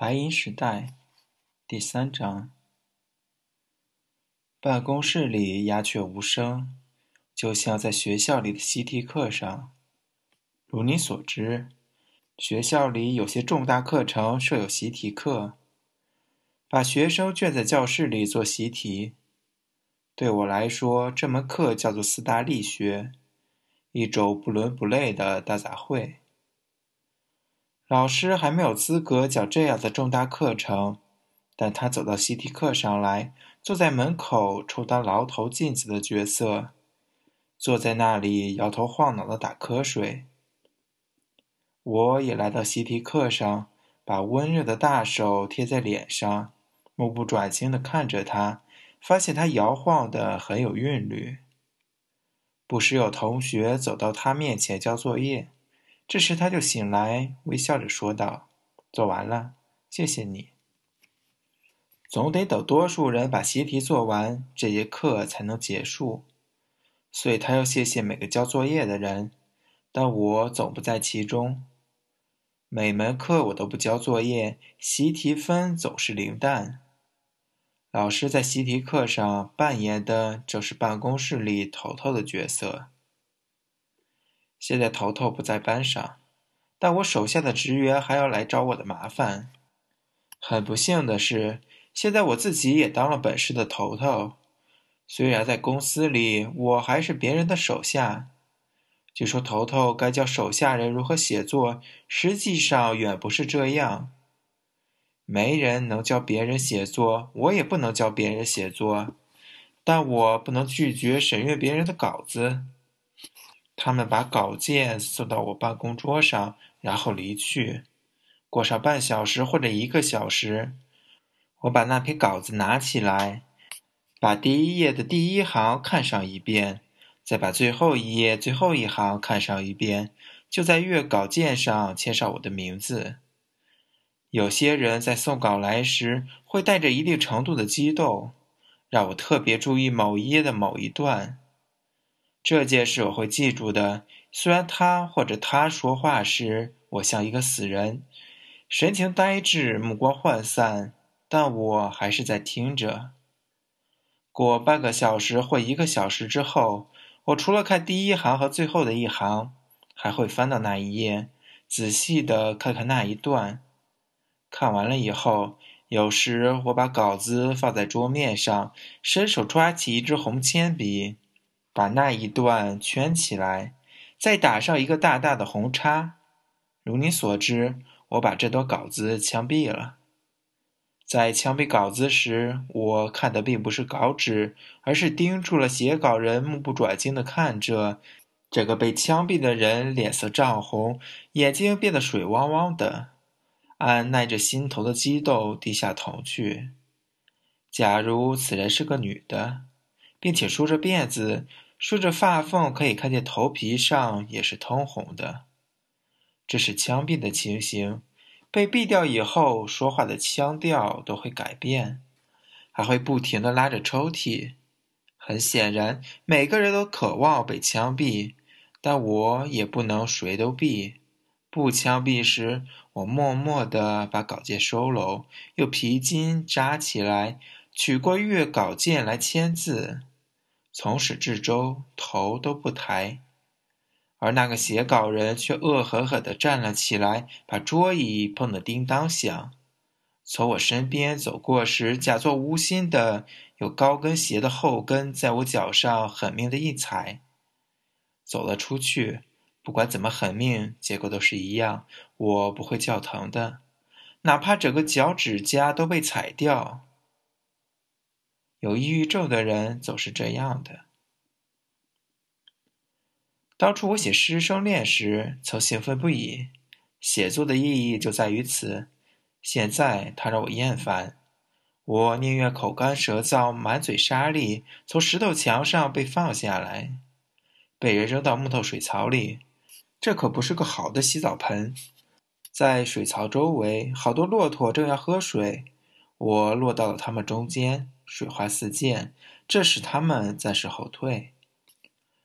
白银时代第三章。办公室里鸦雀无声，就像在学校里的习题课上。如你所知，学校里有些重大课程设有习题课，把学生圈在教室里做习题。对我来说，这门课叫做斯大力学，一种不伦不类的大杂烩。老师还没有资格讲这样的重大课程，但他走到习题课上来，坐在门口充当牢头镜子的角色，坐在那里摇头晃脑的打瞌睡。我也来到习题课上，把温热的大手贴在脸上，目不转睛地看着他，发现他摇晃的很有韵律。不时有同学走到他面前交作业。这时他就醒来，微笑着说道：“做完了，谢谢你。总得等多数人把习题做完，这节课才能结束。所以他要谢谢每个交作业的人，但我总不在其中。每门课我都不交作业，习题分总是零蛋。老师在习题课上扮演的正是办公室里头头的角色。”现在头头不在班上，但我手下的职员还要来找我的麻烦。很不幸的是，现在我自己也当了本市的头头。虽然在公司里，我还是别人的手下。据说头头该教手下人如何写作，实际上远不是这样。没人能教别人写作，我也不能教别人写作，但我不能拒绝审阅别人的稿子。他们把稿件送到我办公桌上，然后离去。过上半小时或者一个小时，我把那篇稿子拿起来，把第一页的第一行看上一遍，再把最后一页最后一行看上一遍，就在阅稿件上签上我的名字。有些人在送稿来时会带着一定程度的激动，让我特别注意某一页的某一段。这件事我会记住的。虽然他或者他说话时，我像一个死人，神情呆滞，目光涣散，但我还是在听着。过半个小时或一个小时之后，我除了看第一行和最后的一行，还会翻到那一页，仔细的看看那一段。看完了以后，有时我把稿子放在桌面上，伸手抓起一支红铅笔。把那一段圈起来，再打上一个大大的红叉。如你所知，我把这朵稿子枪毙了。在枪毙稿子时，我看的并不是稿纸，而是盯住了写稿人，目不转睛地看着这个被枪毙的人，脸色涨红，眼睛变得水汪汪的，按耐着心头的激动低下头去。假如此人是个女的。并且梳着辫子，梳着发缝，可以看见头皮上也是通红的。这是枪毙的情形。被毙掉以后，说话的腔调都会改变，还会不停地拉着抽屉。很显然，每个人都渴望被枪毙，但我也不能谁都毙。不枪毙时，我默默地把稿件收拢，用皮筋扎起来，取过阅稿件来签字。从始至终头都不抬，而那个写稿人却恶狠狠地站了起来，把桌椅碰得叮当响。从我身边走过时，假作无心的有高跟鞋的后跟在我脚上狠命的一踩。走了出去，不管怎么狠命，结果都是一样，我不会叫疼的，哪怕整个脚趾甲都被踩掉。有抑郁症的人总是这样的。当初我写师生恋时，曾兴奋不已，写作的意义就在于此。现在它让我厌烦，我宁愿口干舌燥、满嘴沙粒，从石头墙上被放下来，被人扔到木头水槽里。这可不是个好的洗澡盆。在水槽周围，好多骆驼正要喝水，我落到了它们中间。水花四溅，这使他们暂时后退，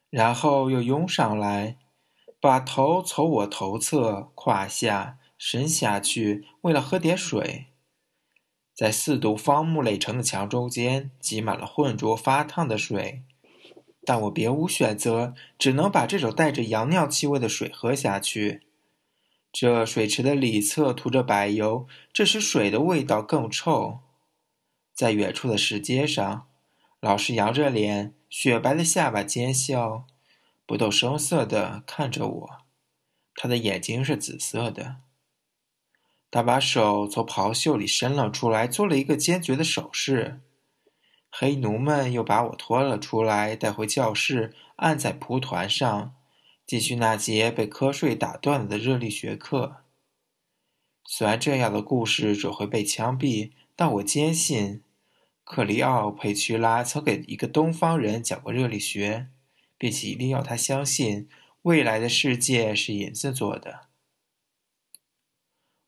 然后又拥上来，把头从我头侧、胯下、伸下去，为了喝点水。在四堵方木垒成的墙中间，挤满了浑浊发烫的水，但我别无选择，只能把这种带着羊尿气味的水喝下去。这水池的里侧涂着柏油，这使水的味道更臭。在远处的石阶上，老师扬着脸，雪白的下巴尖笑，不动声色地看着我。他的眼睛是紫色的。他把手从袍袖里伸了出来，做了一个坚决的手势。黑奴们又把我拖了出来，带回教室，按在蒲团上，继续那节被瞌睡打断了的热力学课。虽然这样的故事只会被枪毙，但我坚信，克里奥佩屈拉曾给一个东方人讲过热力学，并且一定要他相信未来的世界是银子做的。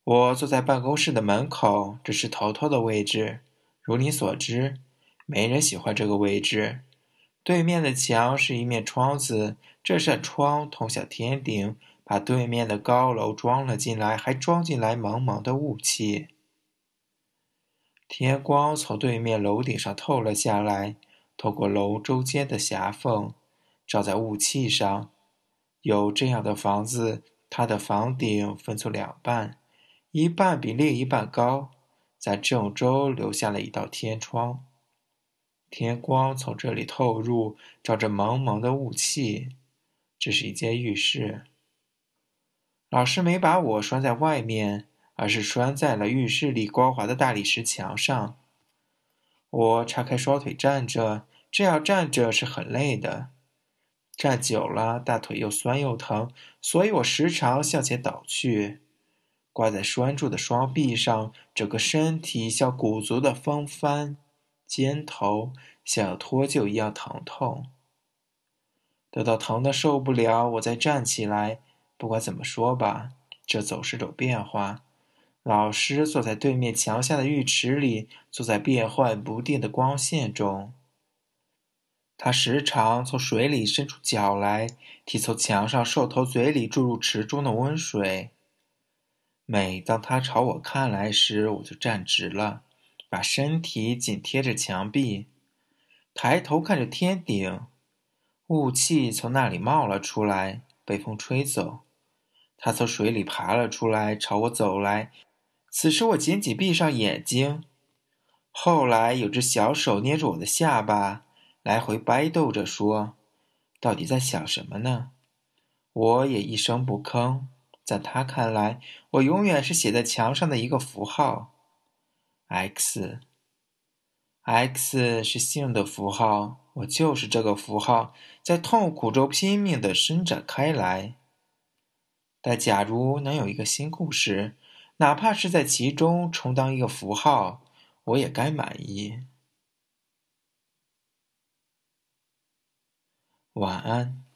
我坐在办公室的门口，这是头头的位置。如你所知，没人喜欢这个位置。对面的墙是一面窗子，这扇窗通向天顶，把对面的高楼装了进来，还装进来茫茫的雾气。天光从对面楼顶上透了下来，透过楼中间的狭缝，照在雾气上。有这样的房子，它的房顶分作两半。一半比另一半高，在正中留下了一道天窗，天光从这里透入，照着蒙蒙的雾气。这是一间浴室。老师没把我拴在外面，而是拴在了浴室里光滑的大理石墙上。我叉开双腿站着，这样站着是很累的，站久了大腿又酸又疼，所以我时常向前倒去。挂在拴住的双臂上，整个身体像鼓足的风帆，肩头像要脱臼一样疼痛。等到疼得受不了，我再站起来。不管怎么说吧，这总是种变化。老师坐在对面墙下的浴池里，坐在变幻不定的光线中。他时常从水里伸出脚来，替从墙上兽头嘴里注入池中的温水。每当他朝我看来时，我就站直了，把身体紧贴着墙壁，抬头看着天顶。雾气从那里冒了出来，被风吹走。他从水里爬了出来，朝我走来。此时我紧紧闭上眼睛。后来有只小手捏着我的下巴，来回掰逗着说：“到底在想什么呢？”我也一声不吭。在他看来，我永远是写在墙上的一个符号，X。X 是性的符号，我就是这个符号，在痛苦中拼命地伸展开来。但假如能有一个新故事，哪怕是在其中充当一个符号，我也该满意。晚安。